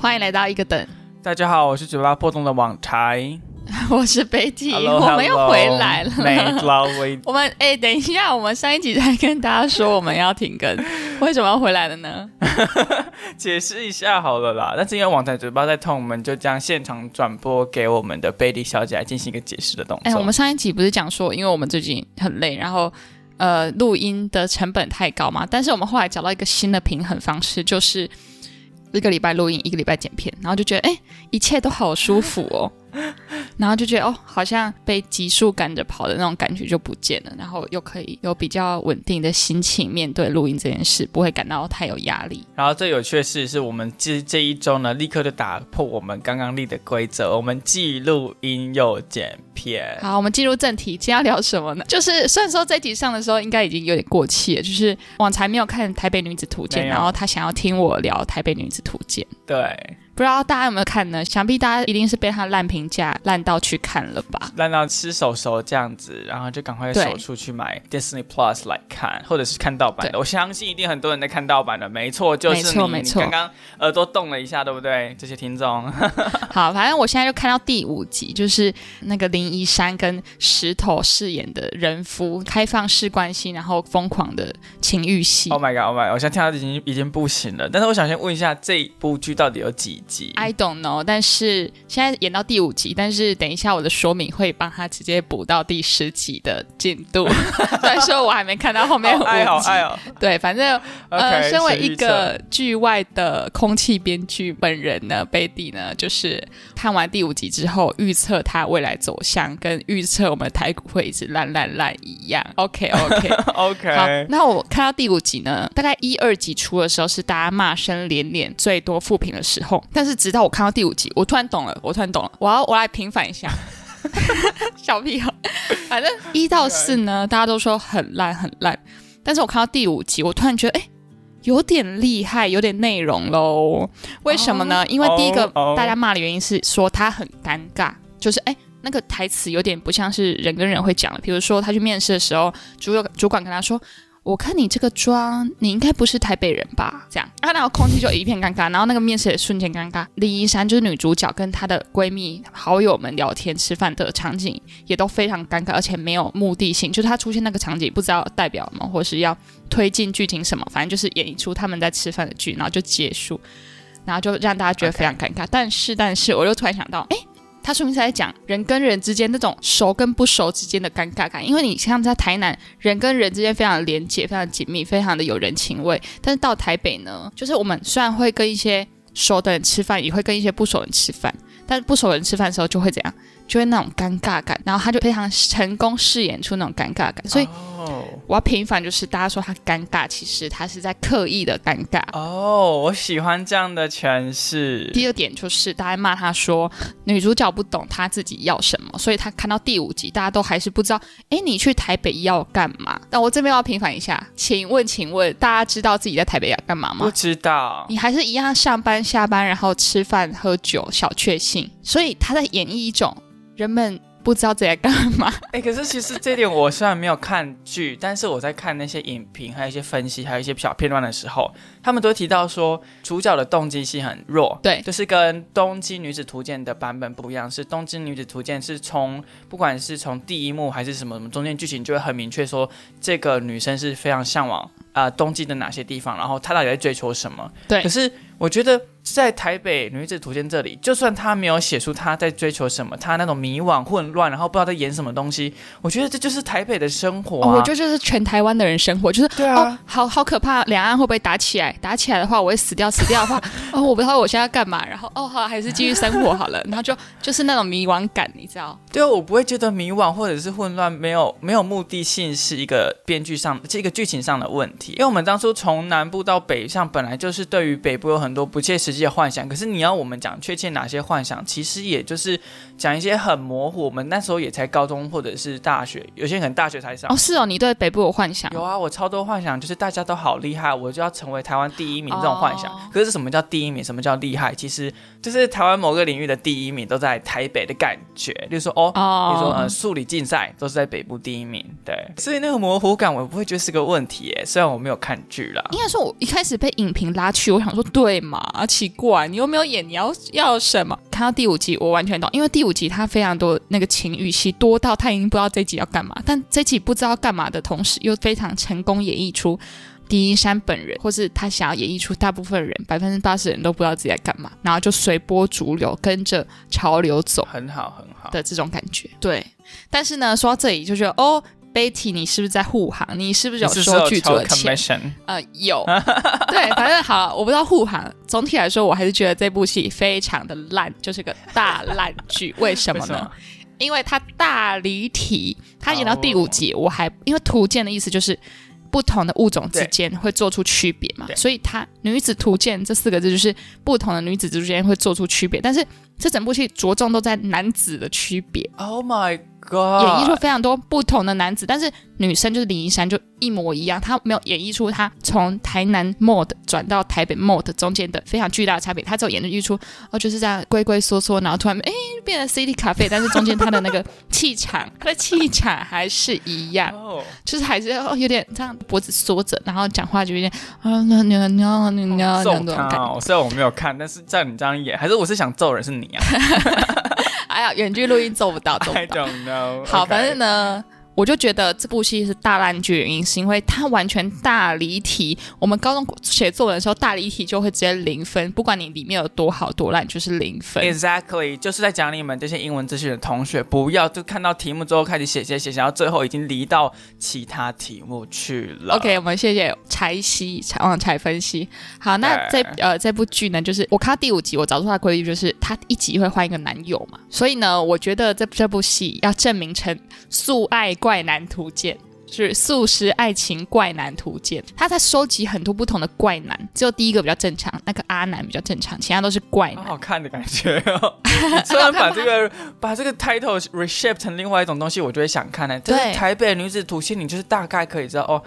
欢迎来到一个等，大家好，我是嘴巴破洞的网柴，我是贝蒂我们又回来了。我们哎、等一下，我们上一集才跟大家说我们要停更，为什么要回来了呢？解释一下好了啦。但是因为网台嘴巴在痛，我们就将现场转播给我们的贝蒂小姐来进行一个解释的动哎、作。我们上一集不是讲说，因为我们最近很累，然后呃录音的成本太高嘛，但是我们后来找到一个新的平衡方式，就是一个礼拜录音，一个礼拜剪片，然后就觉得哎、一切都好舒服哦。然后就觉得哦，好像被急速赶着跑的那种感觉就不见了，然后又可以有比较稳定的心情面对录音这件事，不会感到太有压力。然后最有趣的事是我们这这一周呢，立刻就打破我们刚刚立的规则，我们既录音又剪片。好，我们进入正题，今天要聊什么呢？就是虽然说这集上的时候应该已经有点过气了，就是网才没有看《台北女子图鉴然后他想要听我聊《台北女子图鉴》，对，不知道大家有没有看呢？想必大家一定是被他烂评价烂到去看了吧？烂到吃手手这样子，然后就赶快手出去买 Disney Plus 来看，或者是看盗版的。我相信一定很多人在看盗版的，没错，就是没你。错没错刚刚耳朵动了一下，对不对？这些听众，好，反正我现在就看到第五集，就是那个林一山跟石头饰演的人夫开放式关系，然后疯狂的情欲戏。Oh my god，Oh my，god，我现在听到已经已经不行了。但是我想先问一下，这部剧到底有几集？I don't know，但是现在演到第五集，但是等一下我的说明会帮他直接补到第十集的进度。虽然说我还没看到后面五好爱好集，爱哦。对，反正呃，身为一个剧外的空气编剧本人呢，贝蒂呢，就是看完第五集之后，预测他未来走向，跟预测我们的台股会一直烂烂烂一样。OK OK。OK，，好那我看到第五集呢，大概一二集出的时候是大家骂声连连、最多负评的时候，但是直到我看到第五集，我突然懂了，我突然懂了，我要我来平反一下，小屁孩，反正一到四呢，大家都说很烂很烂，但是我看到第五集，我突然觉得，哎。有点厉害，有点内容喽。为什么呢？因为第一个大家骂的原因是说他很尴尬，就是哎，那个台词有点不像是人跟人会讲的。比如说他去面试的时候，主有主管跟他说：“我看你这个妆，你应该不是台北人吧？”这样，啊，然后空气就一片尴尬，然后那个面试也瞬间尴尬。林依珊就是女主角，跟她的闺蜜、好友们聊天吃饭的场景也都非常尴尬，而且没有目的性，就是她出现那个场景不知道代表什么，或是要推进剧情什么，反正就是演一出他们在吃饭的剧，然后就结束，然后就让大家觉得非常尴尬。但是，但是，我又突然想到，哎。他说明是在讲人跟人之间那种熟跟不熟之间的尴尬感，因为你像在台南，人跟人之间非常的连接，非常紧密，非常的有人情味。但是到台北呢，就是我们虽然会跟一些熟的人吃饭，也会跟一些不熟人吃饭，但是不熟人吃饭的时候就会怎样，就会那种尴尬感。然后他就非常成功饰演出那种尴尬感，所以哦我要平反，就是大家说他尴尬，其实他是在刻意的尴尬。哦，我喜欢这样的诠释。第二点就是大家骂他说女主角不懂她自己要什么，所以她看到第五集，大家都还是不知道，诶，你去台北要干嘛？那我这边要平反一下，请问，请问大家知道自己在台北要干嘛吗不？知道，你还是一样上班下班，然后吃饭喝酒，小确幸。所以他在演绎一种人们不知道自己在干嘛。哎、可是其实这点我虽然没有看剧，但是我在看那些影评，还有一些分析，还有一些小片段的时候，他们都提到说主角的动机性很弱，对就是跟《东京女子图鉴》的版本不一样，是《东京女子图鉴》是从不管是从第一幕还是什么什么中间剧情，就会很明确说这个女生是非常向往啊、呃东京的哪些地方，然后她到底在追求什么。对可是我觉得在台北女子图鉴这里，就算她没有写出她在追求什么，她那种迷惘混乱，然后不知道在演什么东西，我觉得这就是台北的生活、啊哦我觉得这是全台湾的人生活，就是对啊哦，好好可怕，两岸会不会打起来？打起来的话，我会死掉；死掉的话，哦，我不知道我现在要干嘛。然后哦，好，还是继续生活好了。然后就 就是那种迷惘感，你知道？对啊，我不会觉得迷惘或者是混乱，没有没有目的性是一个编剧上这个剧情上的问题。因为我们当初从南部到北上，本来就是对于北部有很多不切实际的幻想。可是你要我们讲确切哪些幻想，其实也就是讲一些很模糊。我们那时候也才高中或者是大学，有些人可能大学才上。哦，是哦，你对北部有幻想？有啊，我超多幻想，就是大家都好厉害，我就要成为台湾第一名这种幻想。哦可是什么叫第一名？什么叫厉害？其实就是台湾某个领域的第一名都在台北的感觉。例如说，哦，比如说呃，哦，数理竞赛都是在北部第一名，对，所以那个模糊感我不会觉得是个问题耶。虽然我没有看剧啦，应该说，我一开始被影评拉去，我想说，对对嘛？奇怪，你又没有演，你要要什么？看到第五集，我完全懂，因为第五集他非常多那个情欲戏，多到他已经不知道这集要干嘛。但这集不知道干嘛的同时，又非常成功演绎出狄一山本人，或是他想要演绎出大部分人百分之八十人都不知道自己在干嘛，然后就随波逐流，跟着潮流走很好很好。的这种感觉。对，但是呢，说到这里就觉得哦。Betty，你是不是在护航？你是不是有收剧组的钱？呃，有。对，反正好，我不知道护航。总体来说，我还是觉得这部戏非常的烂，就是个大烂剧。为什么呢？因为它大离题。它演到第五集，我还因为图鉴的意思就是不同的物种之间会做出区别嘛，所以它女子图鉴这四个字就是不同的女子之间会做出区别，但是这整部戏着重都在男子的区别。Oh my god！。演绎出非常多不同的男子，但是女生就是林一山就一模一样，她没有演绎出她从台南 mode 转到台北 mode 中间的非常巨大的差别，她只有演绎出哦就是这样龟龟缩缩，然后突然哎变成 City 咖啡，但是中间他的那个气场，他的气场还是一样，就是还是哦有点这样脖子缩着，然后讲话就有点啊那那那那那那种感觉。虽然我没有看，但是在你这样演，还是我是想揍人是你啊。哎呀，远距录音做不到，做不到。好，反正呢。我就觉得这部戏是大烂剧，原因是因为它完全大离题。我们高中写作文的时候，大离题就会直接零分，不管你里面有多好多烂，就是零分。Exactly，就是在讲你们这些英文资讯的同学，不要就看到题目之后开始写写写，然后最后已经离到其他题目去了。OK，我们谢谢柴析柴旺柴分析。好，那这呃这部剧呢，就是我看到第五集，我找出它的规律就是它一集会换一个男友嘛，所以呢，我觉得这这部戏要证明成素爱怪。男图鉴是素食爱情怪男图鉴，他在收集很多不同的怪男，只有第一个比较正常，那个阿南比较正常，其他都是怪男。好看的感觉哦！虽然把这个 把这个 title reshape 成另外一种东西，我就会想看呢。对，台北女子图鉴，你就是大概可以知道哦。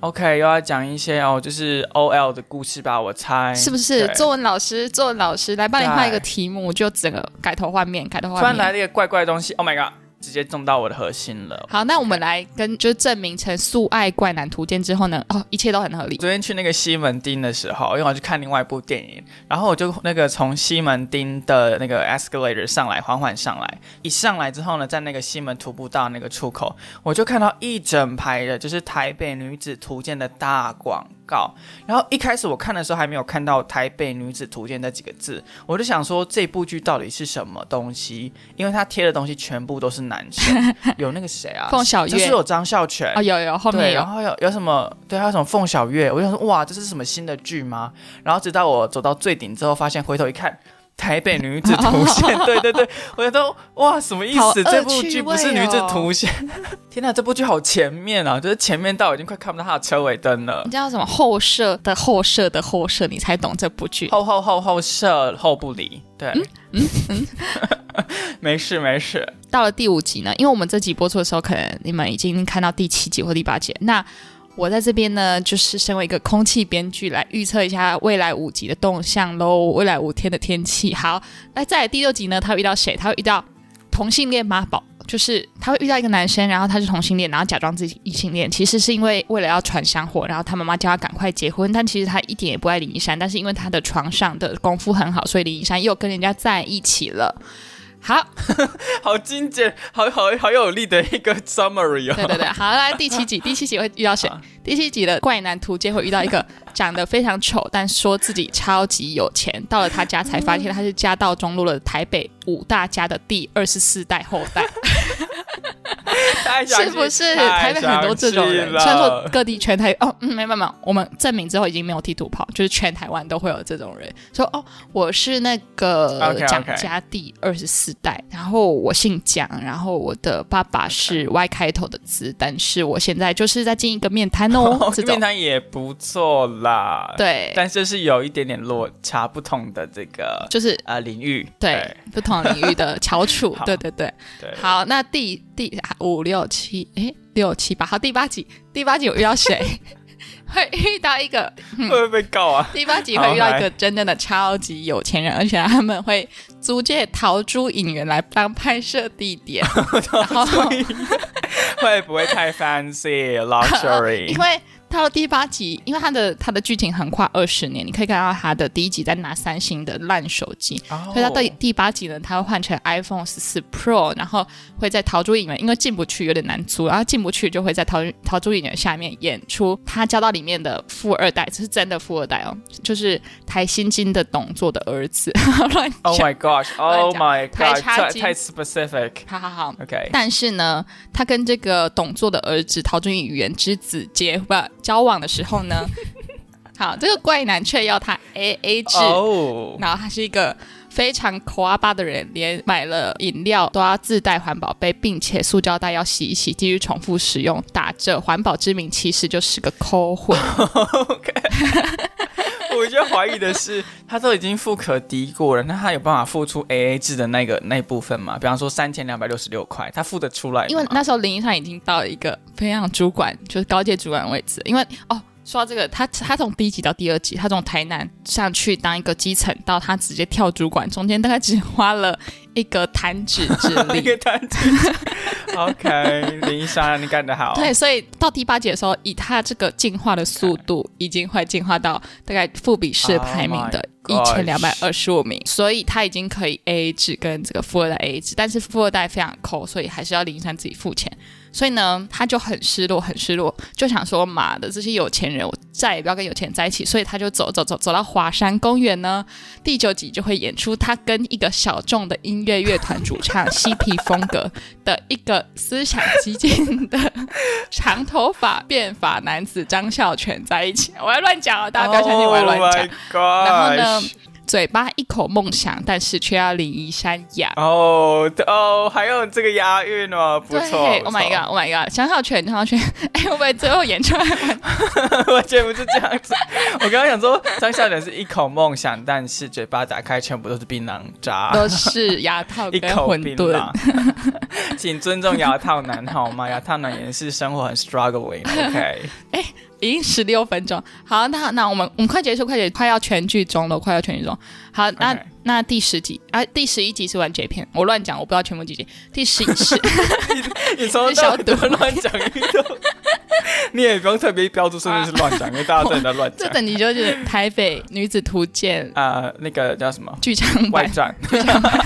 OK，又要讲一些哦，就是 OL 的故事吧，我猜是不是？作文老师，作文老师来帮你画一个题目，就整个改头换面，改头换面。突然来了一个怪怪的东西，Oh my god！直接中到我的核心了。好，那我们来跟就证明成素爱怪男图鉴之后呢？哦，一切都很合理。昨天去那个西门町的时候，因为我去看另外一部电影，然后我就那个从西门町的那个 escalator 上来，缓缓上来。一上来之后呢，在那个西门徒步道那个出口，我就看到一整排的，就是台北女子图鉴的大广。告，然后一开始我看的时候还没有看到《台北女子图鉴》那几个字，我就想说这部剧到底是什么东西？因为他贴的东西全部都是男生，有那个谁啊？凤小月，就是有张孝全啊，有有后面，然后有有什么？对，还有什么凤小月？我就想说哇，这是什么新的剧吗？然后直到我走到最顶之后，发现回头一看。台北女子图鉴，对对对，我觉得哇，什么意思？这部剧不是女子图鉴？天哪，这部剧好前面啊，就是前面到已经快看不到它的车尾灯了。你知道什么后摄的后摄的后摄，你才懂这部剧。后后后后摄后不离，对，嗯嗯，没事没事。到了第五集呢，因为我们这集播出的时候，可能你们已经看到第七集或第八集，那。我在这边呢，就是身为一个空气编剧来预测一下未来五集的动向喽。未来五天的天气，好，那在第六集呢，他会遇到谁？他会遇到同性恋妈宝，就是他会遇到一个男生，然后他是同性恋，然后假装自己异性恋，其实是因为为了要传香火，然后他妈妈叫他赶快结婚，但其实他一点也不爱林一山，但是因为他的床上的功夫很好，所以林一山又跟人家在一起了。好 好精简，好好好有力的一个 summary 哦。对对对，好来第七集，第七集会遇到谁？第七集的怪男图鉴会遇到一个长得非常丑，但说自己超级有钱。到了他家才发现他是家道中落的台北五大家的第二十四代后代。是不是台北很多这种人？虽然说各地全台哦，没有没有，我们证明之后已经没有地图炮，就是全台湾都会有这种人。说哦，我是那个蒋家第二十四代，然后我姓蒋，然后我的爸爸是 Y 开头的字，但是我现在就是在进一个面摊哦，这面摊也不错啦，对，但是是有一点点落差，不同的这个就是呃领域，对，不同领域的翘楚，对对。对，好，那第第五六七，哎，六七八，好，第八集，第八集我遇到谁？会遇到一个会不会被告啊？第八集会遇到一个真正的超级有钱人，而且他们会租借桃珠影院来当拍摄地点，然后会不会太 fancy luxury？因为。到了第八集，因为他的他的剧情横跨二十年，你可以看到他的第一集在拿三星的烂手机，哦所以他到第八集呢，他会换成 iPhone 十四 Pro，然后会在陶珠影院，因为进不去有点难租，然后进不去就会在陶陶珠影院下面演出他交到里面的富二代，这是真的富二代哦，就是台新金的董座的儿子，乱 Oh 讲，my gosh! Oh my god! 差金太太 specific. 好好好。OK，但是呢，他跟这个董座的儿子陶尊语言之子结不交往的时候呢，好，这个怪男却要他 A A 制，哦，然后他是一个非常抠阿巴的人，连买了饮料都要自带环保杯，并且塑胶袋要洗一洗，继续重复使用，打着环保之名，其实就是个抠混。我 觉得怀疑的是，他都已经富可敌国了，那他有办法付出 AA 制的那个那部分吗？比方说三千两百六十六块，他付得出来？因为那时候林一山已经到了一个培养主管，就是高阶主管位置。因为哦，说到这个，他他从第一集到第二集，他从台南上去当一个基层，到他直接跳主管，中间大概只花了一个弹指之一力。个弹指。OK，林一山，你干得好。对，所以到第八集的时候，以他这个进化的速度，已经会进化到大概富比士排名的 Oh 一千两百二十五名，所以他已经可以 A A 制跟这个富二代 A A 制，但是富二代非常抠，所以还是要林一山自己付钱。所以呢，他就很失落，很失落，就想说：“妈的，这些有钱人，我再也不要跟有钱人在一起。”所以他就走走走走到华山公园呢。第九集就会演出他跟一个小众的音乐乐团主唱嬉皮风格的一个思想激进的长头发变法男子张孝全在一起。我要乱讲哦，大家不要相信我要乱讲。Oh 然后呢，嘴巴一口梦想，但是却要领一山养。哦哦，还有这个押韵哦，不对错。，Oh my god，Oh my god，张孝全，张孝全，哎，会不会最后演出来！我觉得不是这样子。我刚刚想说，张孝全是一口梦想，但是嘴巴打开全部都是槟榔渣，都是牙套一跟口槟馄饨榔。请尊重牙套男 好吗？牙套男也是生活很 struggling。OK，已经十六分钟，好，那那我们我们快结束，快结束，快要全剧终了，快要全剧终。好，那那第十集啊，第十一集是完结篇，我乱讲，我不知道全部几集。第十 一是 你从头到尾都乱讲一通，你也不用特别标注甚至是乱讲，因为大家真的在乱这讲。等级就是台北女子图鉴啊、那个叫什么剧场版，外传？剧场版，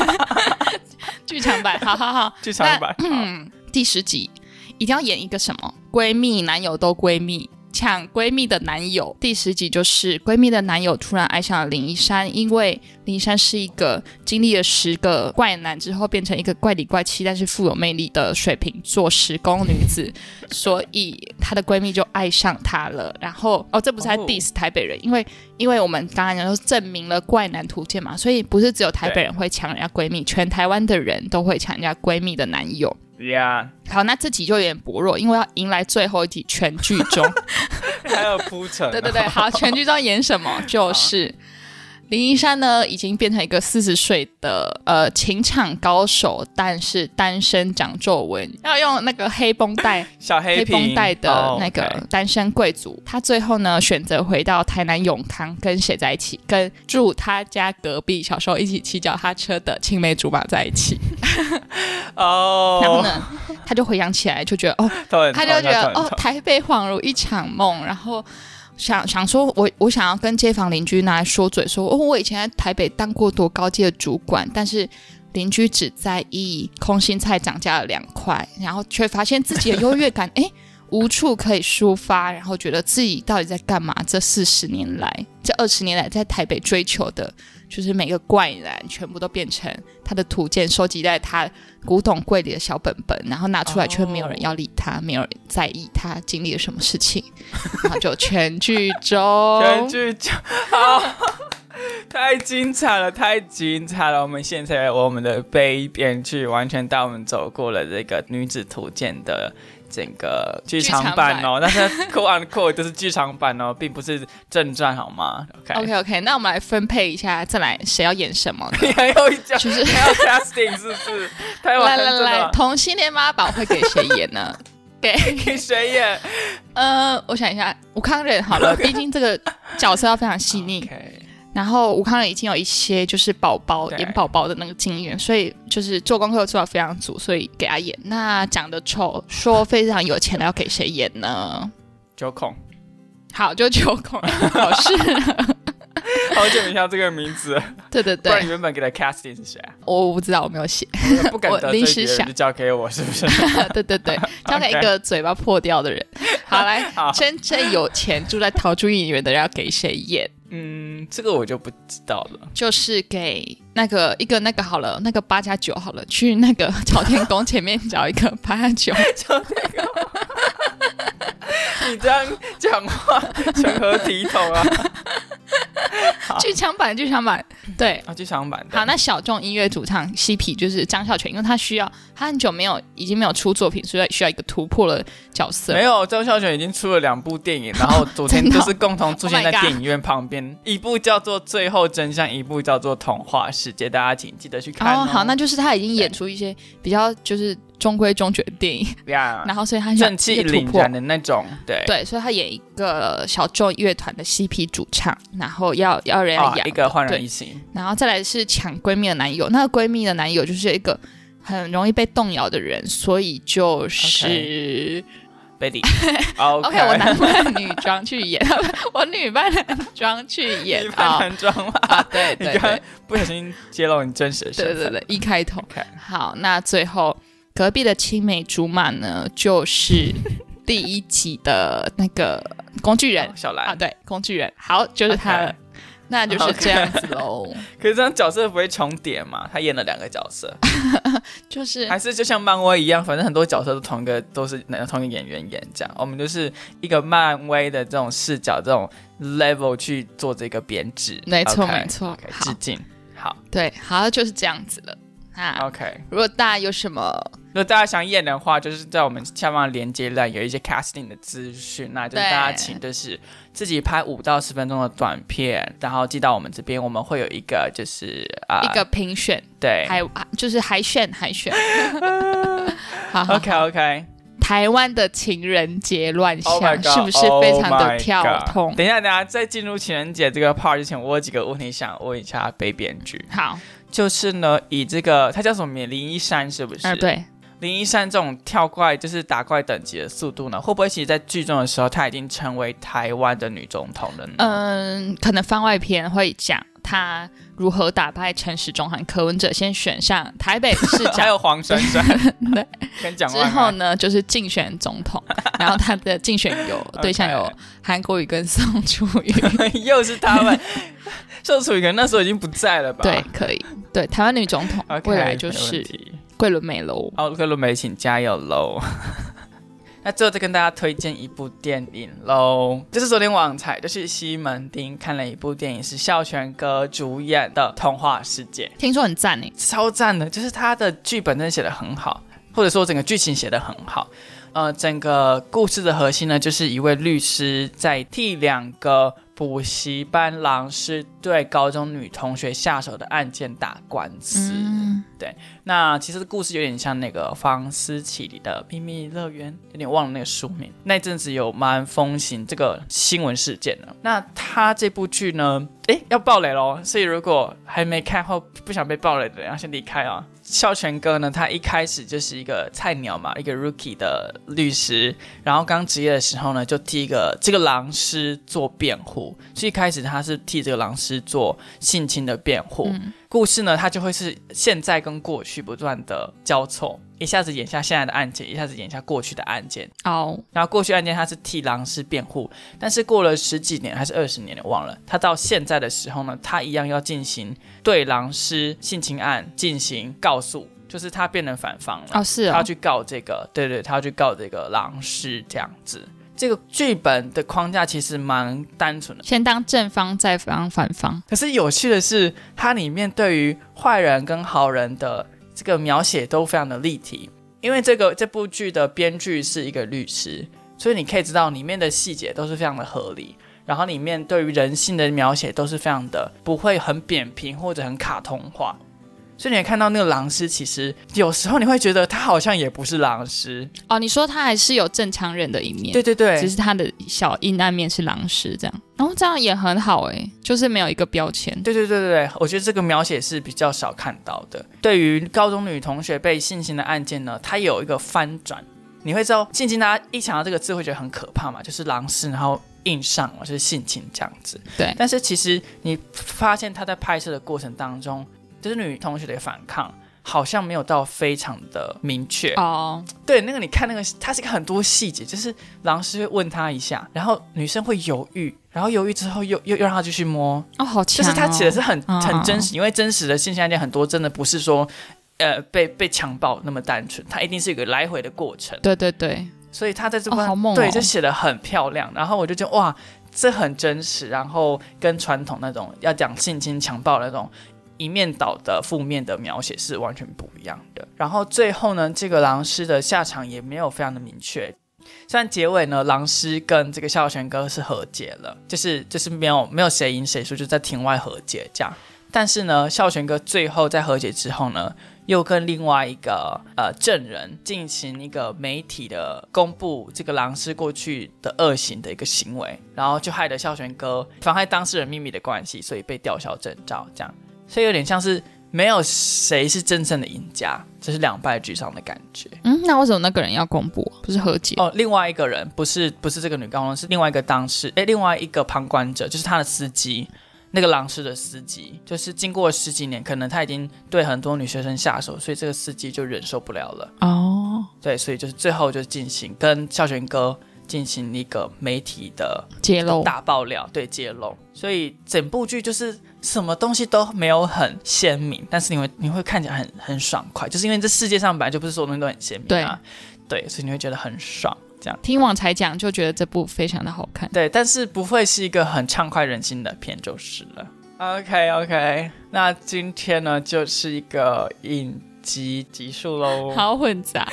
剧场版，好好好。剧场版。嗯，第十集一定要演一个什么？闺蜜、男友都闺蜜，抢闺蜜的男友。第十集就是闺蜜的男友突然爱上了林一山，因为林一山是一个经历了十个怪男之后变成一个怪里怪气但是富有魅力的水瓶座时宫女子，所以她的闺蜜就爱上他了。然后哦，这不是在哦 diss 台北人，因为因为我们刚刚讲说证明了怪男图鉴嘛，所以不是只有台北人会抢人家闺蜜，全台湾的人都会抢人家闺蜜的男友。呀好，那这题就有点薄弱，因为要迎来最后一题全剧终。还有铺陈、啊对对对，好，全剧终演什么？就是林一山呢，已经变成一个四十岁的呃情场高手，但是单身长皱纹，要用那个黑绷带 小黑黑绷带的哦那个单身贵族，他最后呢选择回到台南永康，跟谁在一起？跟住他家隔壁小时候一起骑脚踏车的青梅竹马在一起。哦，然后呢，他就回想起来，就觉得哦，他就觉得哦，台北恍如一场梦，然后想想说我我想要跟街坊邻居拿来说嘴说，哦，我以前在台北当过多高阶的主管，但是邻居只在意空心菜涨价了两块，然后却发现自己的优越感，哎。无处可以抒发，然后觉得自己到底在干嘛？这四十年来，这二十年来，在台北追求的，就是每个怪人全部都变成他的图鉴，收集在他古董柜里的小本本，然后拿出来，却没有人要理他，没有人在意他经历了什么事情，然后就全剧终。全剧终，好，太精彩了，太精彩了！我们现在我们的悲编剧完全带我们走过了这个女子图鉴的。整个剧场版哦，但是 quote unquote 都是剧场版哦，并不是正传，好吗？OK OK OK，那我们来分配一下，再来谁要演什么？你 还有一讲，就是还要 casting 是不是？太完来来来，同性恋妈宝会给谁演呢？给给谁演？呃，我想一下，吴康仁好了，毕竟这个角色要非常细腻。然后吴康仁已经有一些就是宝宝演宝宝的那个经验，所以就是做功课做的非常足，所以给他演。那长得丑、说非常有钱的要给谁演呢？九孔好，就九孔考试。好久没听到这个名字对，对对原本给的 casting 是谁啊？我不知道，我没有写。不敢我得罪别人，临时想就交给我，是不是？对对对，交给一个嘴巴破掉的人。好，来好，真正有钱住在桃竹影园的人要给谁演？嗯，这个我就不知道了。就是给那个一个那个好了，那个八加九好了，去那个朝天宫前面找一个八加九，你这样讲话成何体统啊？剧场版剧场版。对，啊，剧场版。好，那小众音乐主唱 CP 就是张孝全，因为他需要他很久没有已经没有出作品，所以需要一个突破的角色。没有，周孝全已经出了两部电影，然后昨天就是共同出现 Oh 在电影院旁边，一部叫做《最后真相》，一部叫做《童话世界》，大家请记得去看哦，好，那就是他已经演出一些比较就是中规中矩的电影，呀，然后所以他想正气凛然。的那种，对。对，所以他演一个小众乐团的 CP 主唱，然后要要人啊来，养，一个焕然一新，然后再来是抢闺蜜的男友，那个闺蜜的男友就是一个很容易被动摇的人，所以就是。Betty。OK，我男扮女装去演，我女扮男装去演 啊男装吗？啊，对对对不小心揭露你真实的身份。对对对，一开头。好，那最后隔壁的青梅竹马呢，就是第一集的那个工具人小兰啊，兰，对，工具人，好，就是他那就是这样子喽。可是这样角色不会重叠嘛？他演了两个角色，就是还是就像漫威一样，反正很多角色都同一个，都是同一个演员演这样。我们就是一个漫威的这种视角、这种 level 去做这个编制。没错没错致敬。好对，好，就是这样子了。那，OK。如果大家有什么如果大家想演的话，就是在我们下方的连接栏有一些 casting 的资讯，那就是大家请就是自己拍五到十分钟的短片，然后寄到我们这边，我们会有一个就是啊、一个评选，对海就是海选海选。好好，OK OK。台湾的情人节乱 Oh 象是不是非常的跳 oh 痛？等一下，等一下，在进入情人节这个 part 之前，我有几个问题想问一下北编剧，好，就是呢，以这个他叫什么名？林一山是不是？啊，。对，林一山这种跳怪就是打怪等级的速度呢，会不会其实在剧中的时候，他已经成为台湾的女总统了呢？嗯，可能番外篇会讲他如何打败陈时中和柯文哲，先选上台北市 还。有黄珊珊 对跟蒋之万安，后呢，就是竞选总统，然后他的竞选有对象有韩国瑜跟宋楚瑜，又是他们。宋楚瑜可能那时候已经不在了吧？对，可以，对，台湾女总统 OK，未来就是桂纶镁喽。哦，桂纶镁，请加油喽！那最后再跟大家推荐一部电影喽，就是昨天网才就是西门町看了一部电影，是孝全哥主演的《童话世界。听说很赞诶，》，超赞的，就是他的剧本真的写的很好，或者说整个剧情写的很好。呃，整个故事的核心呢，就是一位律师在替两个补习班老师对高中女同学下手的案件打官司。嗯，那其实故事有点像那个方思琪里的秘密乐园，有点忘了那个书名。那阵子有蛮风行这个新闻事件的。那他这部剧呢，诶，要爆雷喽！所以如果还没看或不想被爆雷的人，要先离开啊。孝全哥呢，他一开始就是一个菜鸟嘛，一个 rookie 的律师，然后刚职业的时候呢，就替一个这个狼师做辩护，所以一开始他是替这个狼师做性侵的辩护。嗯故事呢，他就会是现在跟过去不断的交错，一下子演下现在的案件，一下子演下过去的案件。哦，然后过去案件他是替狼师辩护，但是过了十几年还是二十年，我忘了。他到现在的时候呢，他一样要进行对狼师性侵案进行告诉，就是他变成反方了。哦是哦，他要去告这个，对对，他要去告这个狼师这样子。这个剧本的框架其实蛮单纯的，先当正方，再当反方。可是有趣的是，它里面对于坏人跟好人的这个描写都非常的立体。因为这个这部剧的编剧是一个律师，所以你可以知道里面的细节都是非常的合理。然后里面对于人性的描写都是非常的不会很扁平或者很卡通化。所以你也看到那个狼师，其实有时候你会觉得他好像也不是狼师。哦，你说他还是有正常人的一面，对对对，只是他的小阴暗面是狼师这样，然后这样也很好诶，就是没有一个标签。对对对对对，我觉得这个描写是比较少看到的。对于高中女同学被性侵的案件呢，它有一个翻转。你会知道性侵，大家一想到这个字会觉得很可怕嘛，就是狼师，然后硬上了，就是性侵这样子。对但是其实你发现他在拍摄的过程当中，就是女同学的反抗。好像没有到非常的明确。哦，对，那个你看那个，它是一个很多细节，就是狼师会问他一下，然后女生会犹豫，然后犹豫之后又又又让他继续摸，哦，好强、哦，就是他写的是很嗯很真实，因为真实的性侵案件很多真的不是说呃被被强暴那么单纯，它一定是有个来回的过程，对对对，所以他在这部分、哦哦对就写的很漂亮，然后我就觉得哇，这很真实，然后跟传统那种要讲性侵强暴那种。一面倒的负面的描写是完全不一样的。然后最后呢，这个狼师的下场也没有非常的明确。虽然结尾呢，狼师跟这个孝玄哥是和解了，就是就是没有没有谁赢谁输，就在庭外和解这样。但是呢，孝玄哥最后在和解之后呢，又跟另外一个呃证人进行一个媒体的公布这个狼师过去的恶行的一个行为，然后就害得孝玄哥妨害当事人秘密的关系，所以被吊销证照这样。所以有点像是没有谁是真正的赢家，这是两败俱伤的感觉。嗯，那为什么那个人要公布？不是和解？哦，另外一个人不是不是这个女高中，是另外一个当事，哎，另外一个旁观者，就是他的司机，那个狼师的司机，就是经过十几年，可能他已经对很多女学生下手，所以这个司机就忍受不了了。哦，对，所以就是最后就进行跟孝全哥进行一个媒体的揭露。大爆料，对揭露，所以整部剧就是什么东西都没有很鲜明，但是你会你会看起来很很爽快，就是因为这世界上本来就不是所有东西都很鲜明啊，对，所以你会觉得很爽，这样听网才讲，就觉得这部非常的好看。对，但是不会是一个很畅快人心的片就是了。OK OK，那今天呢就是一个影集集数喽。好混杂，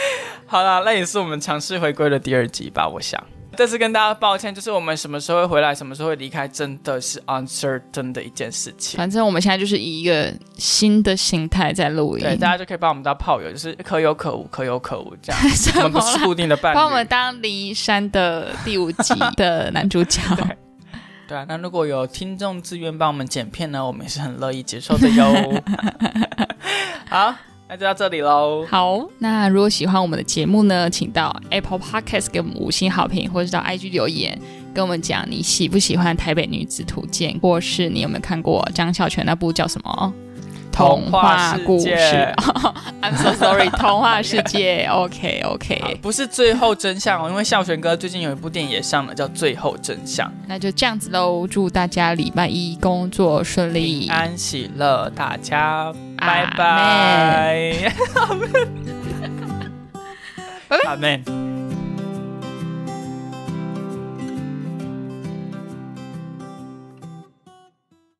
好啦，那也是我们尝试回归的第二集吧，我想。这次跟大家抱歉，就是我们什么时候会回来，什么时候会离开，真的是 uncertain 的一件事情。反正我们现在就是以一个新的心态在录音，对，大家就可以把我们当炮友，就是可有可无，可有可无这样。我们不是固定的伴侣。把我们当离山的第五集 的男主角。对对啊，那如果有听众自愿帮我们剪片呢，我们也是很乐意接受的哟。好，那就到这里喽。好，那如果喜欢我们的节目呢，请到 Apple Podcast 给我们五星好评，或是到 IG 留言跟我们讲你喜不喜欢《台北女子图鉴》，或是你有没有看过张孝全那部叫什么？童话世故事界。I'm so sorry，童话世界。，OK OK，不是最后真相哦，因为孝全哥最近有一部电影也上了，叫《最后真相》。那就这样子喽。祝大家礼拜一工作顺利平，安喜乐，大家拜拜。阿门。阿门。